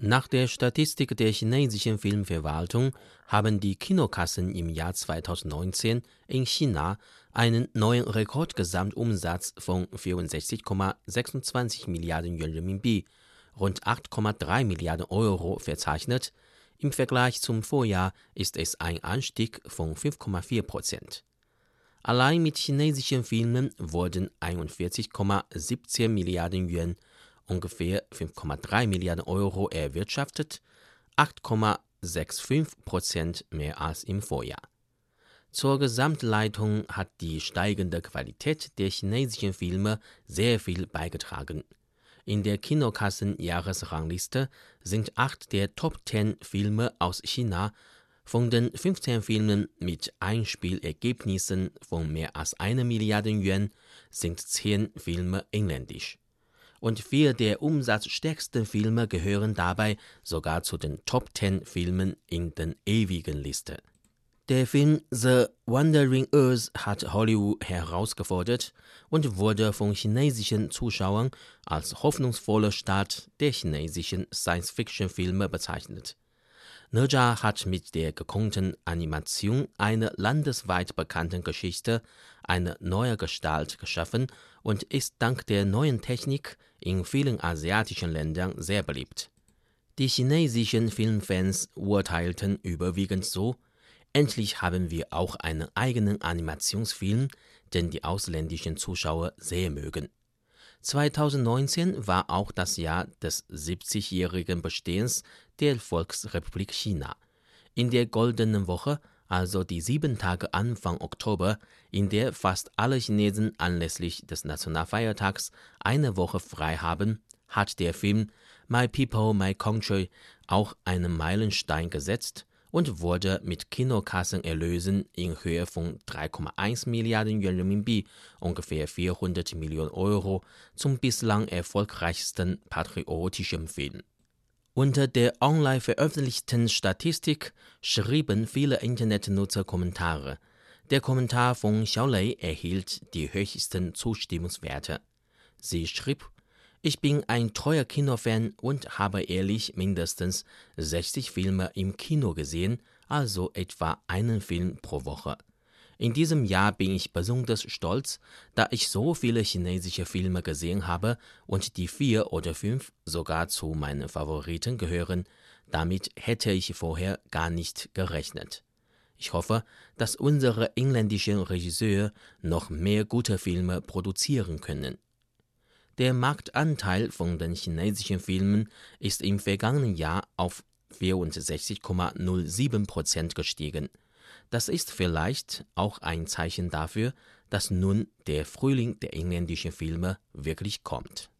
Nach der Statistik der chinesischen Filmverwaltung haben die Kinokassen im Jahr 2019 in China einen neuen Rekordgesamtumsatz von 64,26 Milliarden Yuan Renminbi, rund 8,3 Milliarden Euro verzeichnet. Im Vergleich zum Vorjahr ist es ein Anstieg von 5,4 Prozent. Allein mit chinesischen Filmen wurden 41,17 Milliarden Yuan ungefähr 5,3 Milliarden Euro erwirtschaftet, 8,65 Prozent mehr als im Vorjahr. Zur Gesamtleitung hat die steigende Qualität der chinesischen Filme sehr viel beigetragen. In der Kinokassen-Jahresrangliste sind acht der Top 10 Filme aus China. Von den 15 Filmen mit Einspielergebnissen von mehr als einer Milliarde Yuan sind zehn Filme inländisch und vier der umsatzstärksten Filme gehören dabei sogar zu den Top 10 Filmen in den ewigen Liste. Der Film The Wandering Earth hat Hollywood herausgefordert und wurde von chinesischen Zuschauern als hoffnungsvoller Start der chinesischen Science-Fiction-Filme bezeichnet. Naja hat mit der gekonnten Animation einer landesweit bekannten Geschichte eine neue Gestalt geschaffen und ist dank der neuen Technik in vielen asiatischen Ländern sehr beliebt. Die chinesischen Filmfans urteilten überwiegend so, endlich haben wir auch einen eigenen Animationsfilm, den die ausländischen Zuschauer sehr mögen. 2019 war auch das Jahr des 70-jährigen Bestehens der Volksrepublik China. In der Goldenen Woche, also die sieben Tage Anfang Oktober, in der fast alle Chinesen anlässlich des Nationalfeiertags eine Woche frei haben, hat der Film My People, My Country auch einen Meilenstein gesetzt und wurde mit Kinokassenerlösen in Höhe von 3,1 Milliarden Yuan Renminbi, ungefähr 400 Millionen Euro, zum bislang erfolgreichsten patriotischen Film. Unter der online veröffentlichten Statistik schrieben viele Internetnutzer Kommentare. Der Kommentar von Xiaolei erhielt die höchsten Zustimmungswerte. Sie schrieb, ich bin ein treuer Kinofan und habe ehrlich mindestens 60 Filme im Kino gesehen, also etwa einen Film pro Woche. In diesem Jahr bin ich besonders stolz, da ich so viele chinesische Filme gesehen habe und die vier oder fünf sogar zu meinen Favoriten gehören. Damit hätte ich vorher gar nicht gerechnet. Ich hoffe, dass unsere inländischen Regisseure noch mehr gute Filme produzieren können. Der Marktanteil von den chinesischen Filmen ist im vergangenen Jahr auf 64,07 Prozent gestiegen. Das ist vielleicht auch ein Zeichen dafür, dass nun der Frühling der inländischen Filme wirklich kommt.